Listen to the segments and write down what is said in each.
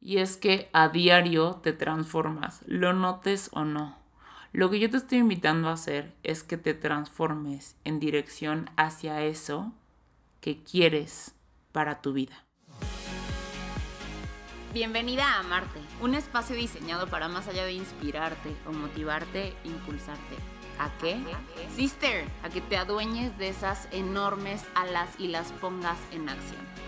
Y es que a diario te transformas, lo notes o no. Lo que yo te estoy invitando a hacer es que te transformes en dirección hacia eso que quieres para tu vida. Bienvenida a Amarte, un espacio diseñado para más allá de inspirarte o motivarte, impulsarte. ¿A qué? Sister, a que te adueñes de esas enormes alas y las pongas en acción.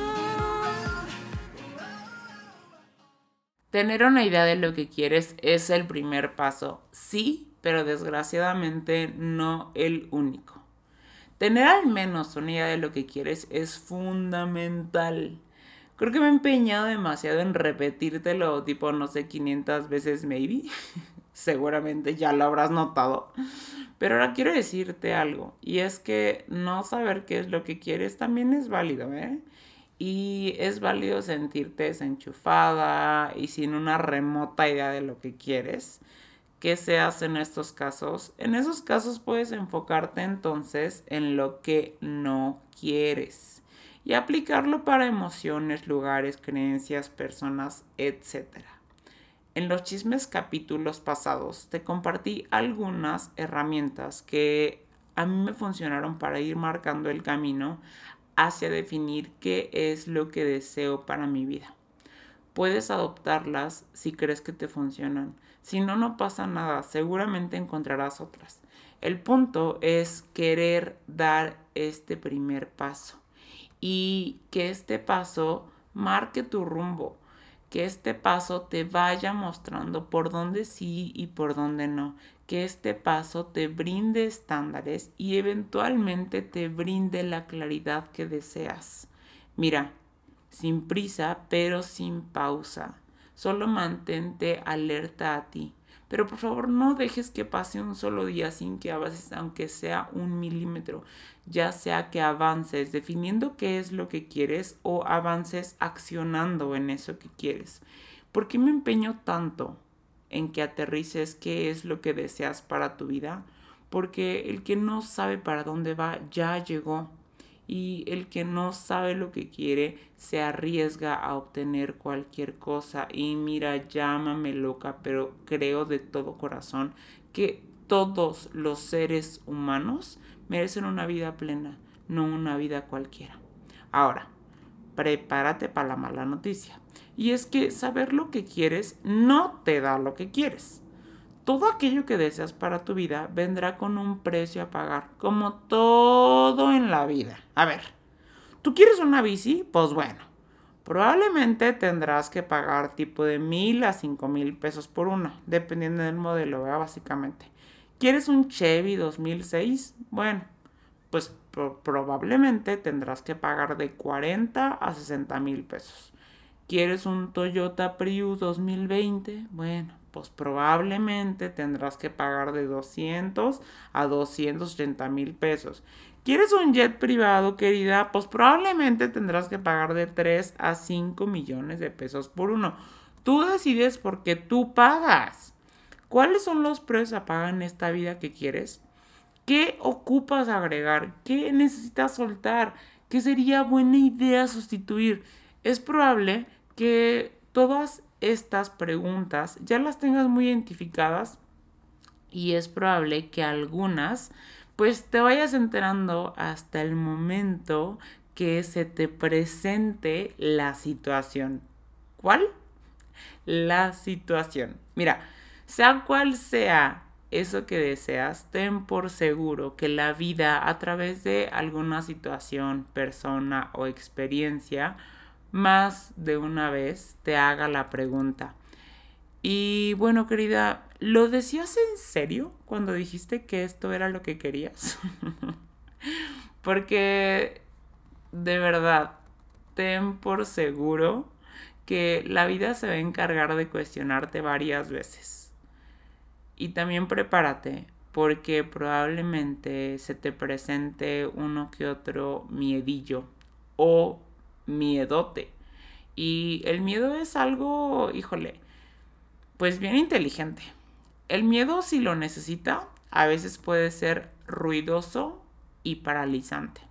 Tener una idea de lo que quieres es el primer paso, sí, pero desgraciadamente no el único. Tener al menos una idea de lo que quieres es fundamental. Creo que me he empeñado demasiado en repetírtelo, tipo, no sé, 500 veces maybe. Seguramente ya lo habrás notado. Pero ahora quiero decirte algo, y es que no saber qué es lo que quieres también es válido, ¿eh? Y es válido sentirte desenchufada y sin una remota idea de lo que quieres. ¿Qué se hace en estos casos? En esos casos puedes enfocarte entonces en lo que no quieres y aplicarlo para emociones, lugares, creencias, personas, etc. En los chismes capítulos pasados te compartí algunas herramientas que a mí me funcionaron para ir marcando el camino hacia definir qué es lo que deseo para mi vida. Puedes adoptarlas si crees que te funcionan. Si no, no pasa nada. Seguramente encontrarás otras. El punto es querer dar este primer paso y que este paso marque tu rumbo, que este paso te vaya mostrando por dónde sí y por dónde no, que este paso te brinde estándares y eventualmente te brinde la claridad que deseas. Mira, sin prisa, pero sin pausa. Solo mantente alerta a ti. Pero por favor no dejes que pase un solo día sin que avances, aunque sea un milímetro. Ya sea que avances definiendo qué es lo que quieres o avances accionando en eso que quieres. ¿Por qué me empeño tanto? En que aterrices qué es lo que deseas para tu vida, porque el que no sabe para dónde va ya llegó y el que no sabe lo que quiere se arriesga a obtener cualquier cosa y mira, llámame loca, pero creo de todo corazón que todos los seres humanos merecen una vida plena, no una vida cualquiera. Ahora, prepárate para la mala noticia. Y es que saber lo que quieres no te da lo que quieres. Todo aquello que deseas para tu vida vendrá con un precio a pagar, como todo en la vida. A ver, ¿tú quieres una bici? Pues bueno, probablemente tendrás que pagar tipo de mil a cinco mil pesos por una, dependiendo del modelo, básicamente. ¿Quieres un Chevy 2006? Bueno, pues probablemente tendrás que pagar de 40 a 60 mil pesos. ¿Quieres un Toyota Prius 2020? Bueno, pues probablemente tendrás que pagar de 200 a 280 mil pesos. ¿Quieres un jet privado, querida? Pues probablemente tendrás que pagar de 3 a 5 millones de pesos por uno. Tú decides porque tú pagas. ¿Cuáles son los precios a pagar en esta vida que quieres? ¿Qué ocupas agregar? ¿Qué necesitas soltar? ¿Qué sería buena idea sustituir? Es probable que todas estas preguntas ya las tengas muy identificadas y es probable que algunas pues te vayas enterando hasta el momento que se te presente la situación. ¿Cuál? La situación. Mira, sea cual sea eso que deseas, ten por seguro que la vida a través de alguna situación, persona o experiencia más de una vez te haga la pregunta. Y bueno, querida, ¿lo decías en serio cuando dijiste que esto era lo que querías? Porque de verdad, ten por seguro que la vida se va a encargar de cuestionarte varias veces. Y también prepárate porque probablemente se te presente uno que otro miedillo o miedote. Y el miedo es algo, híjole, pues bien inteligente. El miedo si lo necesita, a veces puede ser ruidoso y paralizante.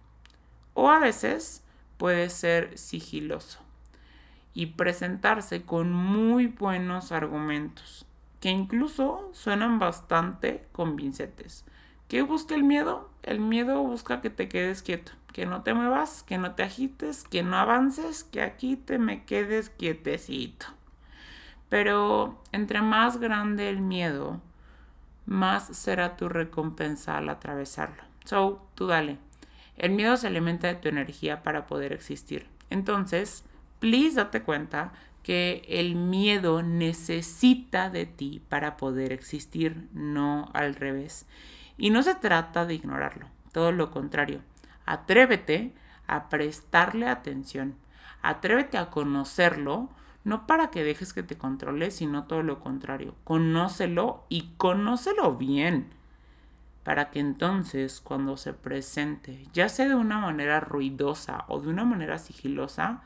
O a veces puede ser sigiloso y presentarse con muy buenos argumentos que incluso suenan bastante convincentes. ¿Qué busca el miedo? El miedo busca que te quedes quieto, que no te muevas, que no te agites, que no avances, que aquí te me quedes quietecito. Pero entre más grande el miedo, más será tu recompensa al atravesarlo. So, tú dale. El miedo se alimenta de tu energía para poder existir. Entonces, please date cuenta que el miedo necesita de ti para poder existir, no al revés. Y no se trata de ignorarlo, todo lo contrario. Atrévete a prestarle atención, atrévete a conocerlo, no para que dejes que te controle, sino todo lo contrario. Conócelo y conócelo bien, para que entonces cuando se presente, ya sea de una manera ruidosa o de una manera sigilosa,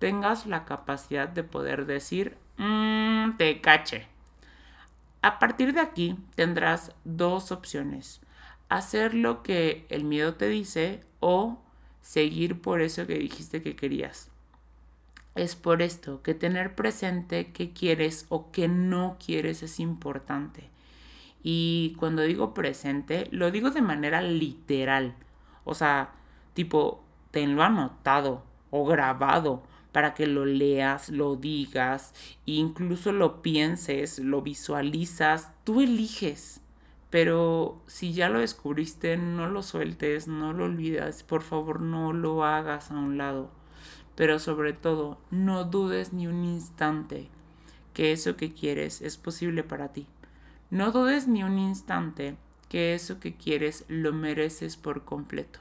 tengas la capacidad de poder decir, mmm, te cache. A partir de aquí tendrás dos opciones. Hacer lo que el miedo te dice o seguir por eso que dijiste que querías. Es por esto que tener presente qué quieres o qué no quieres es importante. Y cuando digo presente, lo digo de manera literal. O sea, tipo, tenlo anotado o grabado para que lo leas, lo digas, incluso lo pienses, lo visualizas, tú eliges. Pero si ya lo descubriste, no lo sueltes, no lo olvides, por favor no lo hagas a un lado. Pero sobre todo, no dudes ni un instante que eso que quieres es posible para ti. No dudes ni un instante que eso que quieres lo mereces por completo.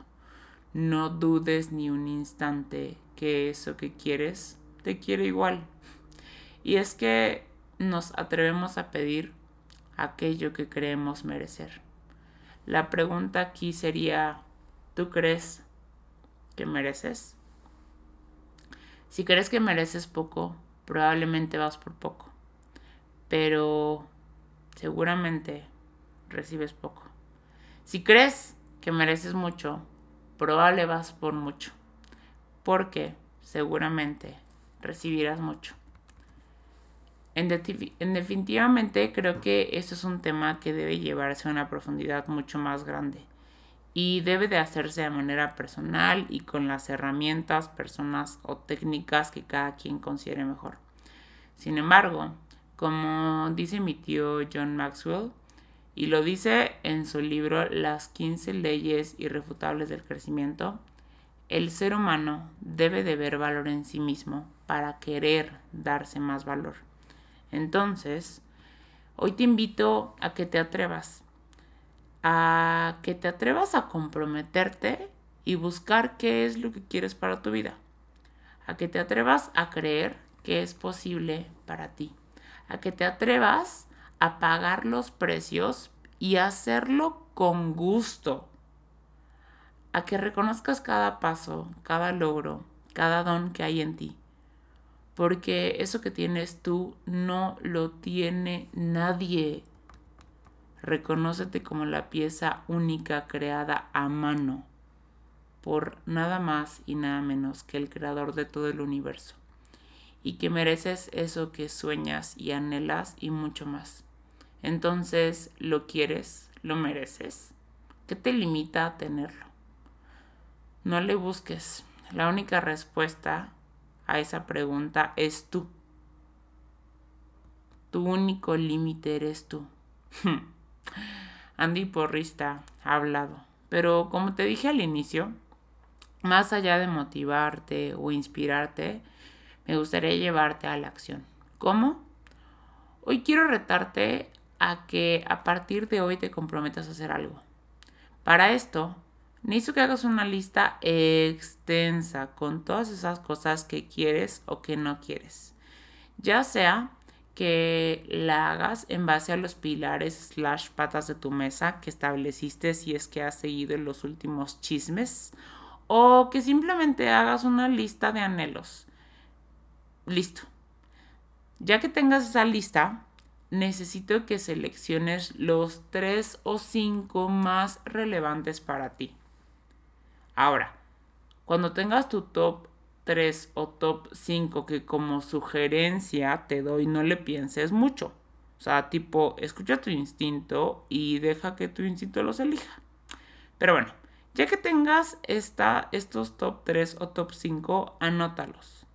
No dudes ni un instante que eso que quieres te quiere igual. Y es que nos atrevemos a pedir aquello que creemos merecer. La pregunta aquí sería, ¿tú crees que mereces? Si crees que mereces poco, probablemente vas por poco. Pero seguramente recibes poco. Si crees que mereces mucho, probable vas por mucho porque seguramente recibirás mucho. En, definitivamente creo que esto es un tema que debe llevarse a una profundidad mucho más grande y debe de hacerse de manera personal y con las herramientas, personas o técnicas que cada quien considere mejor. Sin embargo, como dice mi tío John Maxwell, y lo dice en su libro Las 15 leyes irrefutables del crecimiento, el ser humano debe de ver valor en sí mismo para querer darse más valor. Entonces, hoy te invito a que te atrevas, a que te atrevas a comprometerte y buscar qué es lo que quieres para tu vida, a que te atrevas a creer que es posible para ti, a que te atrevas a pagar los precios y hacerlo con gusto, a que reconozcas cada paso, cada logro, cada don que hay en ti. Porque eso que tienes tú no lo tiene nadie. Reconócete como la pieza única creada a mano por nada más y nada menos que el creador de todo el universo. Y que mereces eso que sueñas y anhelas y mucho más. Entonces, ¿lo quieres? ¿Lo mereces? ¿Qué te limita a tenerlo? No le busques. La única respuesta a esa pregunta es tú. Tu único límite eres tú. Andy Porrista ha hablado. Pero como te dije al inicio, más allá de motivarte o inspirarte, me gustaría llevarte a la acción. ¿Cómo? Hoy quiero retarte a que a partir de hoy te comprometas a hacer algo. Para esto, Necesito que hagas una lista extensa con todas esas cosas que quieres o que no quieres. Ya sea que la hagas en base a los pilares slash patas de tu mesa que estableciste si es que has seguido los últimos chismes o que simplemente hagas una lista de anhelos. Listo. Ya que tengas esa lista, necesito que selecciones los tres o cinco más relevantes para ti. Ahora, cuando tengas tu top 3 o top 5 que como sugerencia te doy, no le pienses mucho. O sea, tipo, escucha tu instinto y deja que tu instinto los elija. Pero bueno, ya que tengas estos top 3 o top 5, anótalos.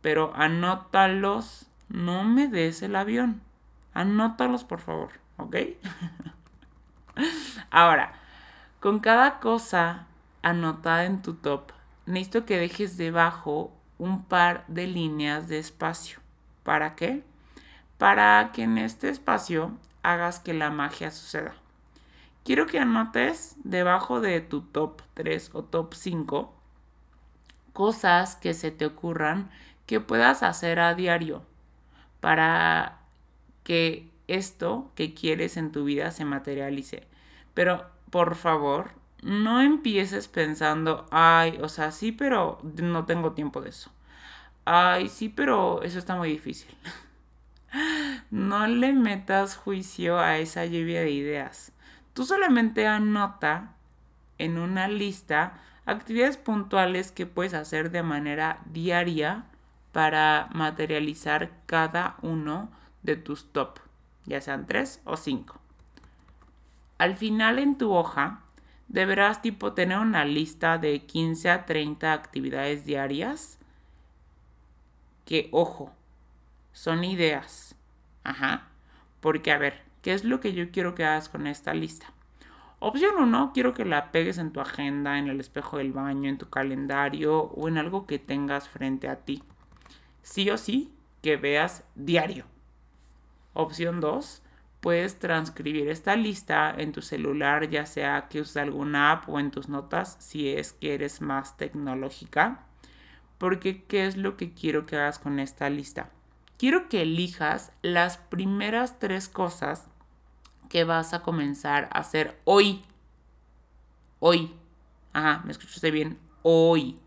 Pero anótalos, no me des el avión. Anótalos, por favor, ¿ok? Ahora, con cada cosa anotada en tu top, necesito que dejes debajo un par de líneas de espacio. ¿Para qué? Para que en este espacio hagas que la magia suceda. Quiero que anotes debajo de tu top 3 o top 5 cosas que se te ocurran que puedas hacer a diario para que esto que quieres en tu vida se materialice. Pero por favor, no empieces pensando, ay, o sea, sí, pero no tengo tiempo de eso. Ay, sí, pero eso está muy difícil. no le metas juicio a esa lluvia de ideas. Tú solamente anota en una lista actividades puntuales que puedes hacer de manera diaria para materializar cada uno de tus top, ya sean tres o cinco. Al final en tu hoja deberás tipo tener una lista de 15 a 30 actividades diarias que, ojo, son ideas. Ajá. Porque, a ver, ¿qué es lo que yo quiero que hagas con esta lista? Opción 1, quiero que la pegues en tu agenda, en el espejo del baño, en tu calendario o en algo que tengas frente a ti. Sí o sí, que veas diario. Opción 2. Puedes transcribir esta lista en tu celular, ya sea que uses alguna app o en tus notas, si es que eres más tecnológica. Porque, ¿qué es lo que quiero que hagas con esta lista? Quiero que elijas las primeras tres cosas que vas a comenzar a hacer hoy. Hoy. Ajá, me escuchaste bien. Hoy.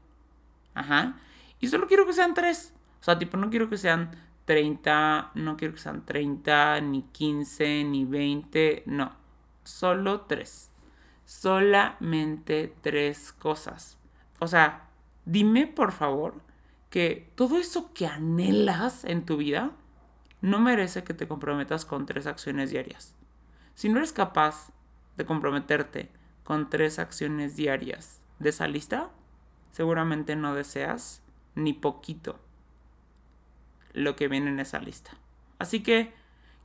Ajá. Y solo quiero que sean tres. O sea, tipo, no quiero que sean 30, no quiero que sean 30, ni 15, ni 20, no, solo 3. Solamente tres cosas. O sea, dime por favor que todo eso que anhelas en tu vida no merece que te comprometas con tres acciones diarias. Si no eres capaz de comprometerte con tres acciones diarias de esa lista, seguramente no deseas ni poquito lo que viene en esa lista. Así que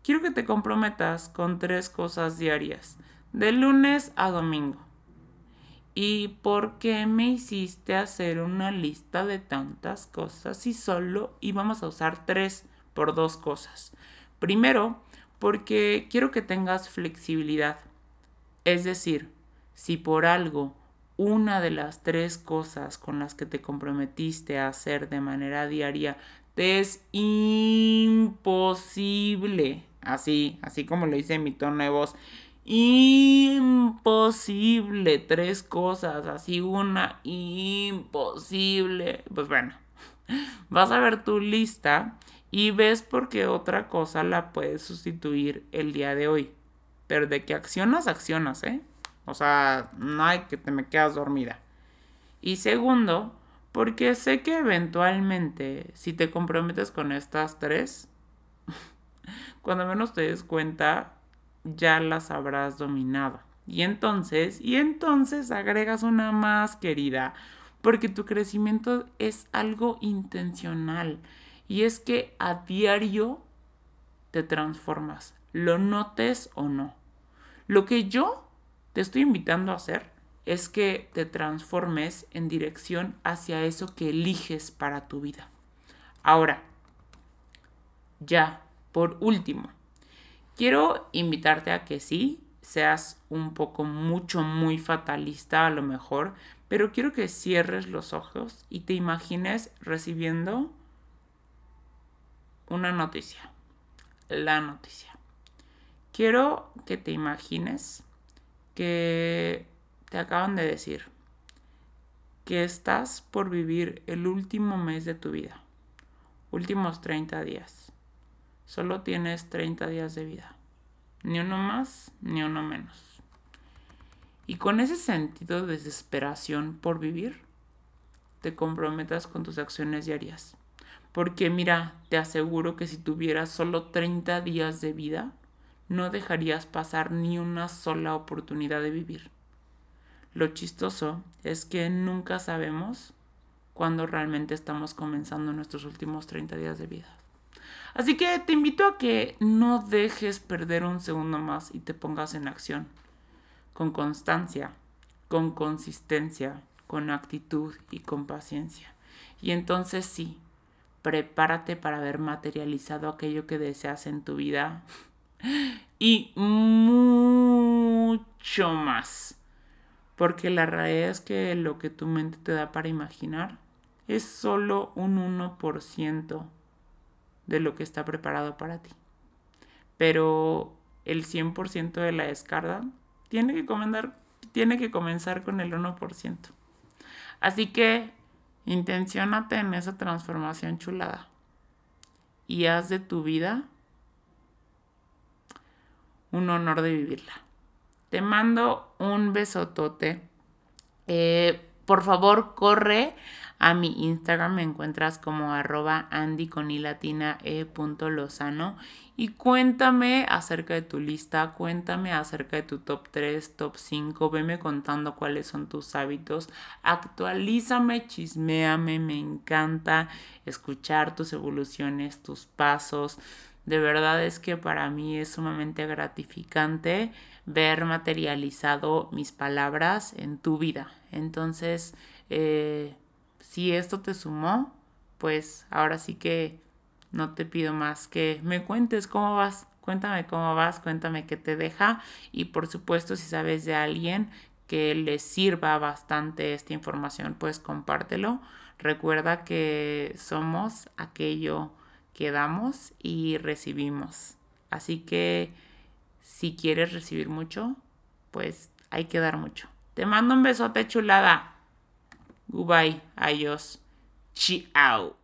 quiero que te comprometas con tres cosas diarias, de lunes a domingo. ¿Y por qué me hiciste hacer una lista de tantas cosas si solo íbamos a usar tres por dos cosas? Primero, porque quiero que tengas flexibilidad. Es decir, si por algo una de las tres cosas con las que te comprometiste a hacer de manera diaria es imposible. Así, así como lo dice mi tono de voz. Imposible. Tres cosas. Así una. Imposible. Pues bueno. Vas a ver tu lista y ves por qué otra cosa la puedes sustituir el día de hoy. Pero de que accionas, accionas, ¿eh? O sea, no hay que te me quedas dormida. Y segundo, porque sé que eventualmente, si te comprometes con estas tres, cuando menos te des cuenta, ya las habrás dominado. Y entonces, y entonces agregas una más querida, porque tu crecimiento es algo intencional. Y es que a diario te transformas, lo notes o no. Lo que yo te estoy invitando a hacer es que te transformes en dirección hacia eso que eliges para tu vida. Ahora, ya, por último, quiero invitarte a que sí, seas un poco mucho, muy fatalista a lo mejor, pero quiero que cierres los ojos y te imagines recibiendo una noticia. La noticia. Quiero que te imagines que te acaban de decir que estás por vivir el último mes de tu vida, últimos 30 días. Solo tienes 30 días de vida, ni uno más ni uno menos. Y con ese sentido de desesperación por vivir, te comprometas con tus acciones diarias. Porque mira, te aseguro que si tuvieras solo 30 días de vida, no dejarías pasar ni una sola oportunidad de vivir. Lo chistoso es que nunca sabemos cuándo realmente estamos comenzando nuestros últimos 30 días de vida. Así que te invito a que no dejes perder un segundo más y te pongas en acción. Con constancia, con consistencia, con actitud y con paciencia. Y entonces sí, prepárate para ver materializado aquello que deseas en tu vida y mucho más. Porque la realidad es que lo que tu mente te da para imaginar es solo un 1% de lo que está preparado para ti. Pero el 100% de la descarga tiene que, comenzar, tiene que comenzar con el 1%. Así que intenciónate en esa transformación chulada y haz de tu vida un honor de vivirla. Te mando un besotote. Eh, por favor, corre a mi Instagram, me encuentras como arroba andy con latina e punto lozano y cuéntame acerca de tu lista, cuéntame acerca de tu top 3, top 5, veme contando cuáles son tus hábitos, actualízame, chisméame, me encanta escuchar tus evoluciones, tus pasos. De verdad es que para mí es sumamente gratificante ver materializado mis palabras en tu vida. Entonces, eh, si esto te sumó, pues ahora sí que no te pido más que me cuentes cómo vas. Cuéntame cómo vas, cuéntame qué te deja y por supuesto si sabes de alguien que le sirva bastante esta información, pues compártelo. Recuerda que somos aquello que damos y recibimos. Así que si quieres recibir mucho, pues hay que dar mucho. Te mando un besote chulada. Goodbye. Adiós. Ciao.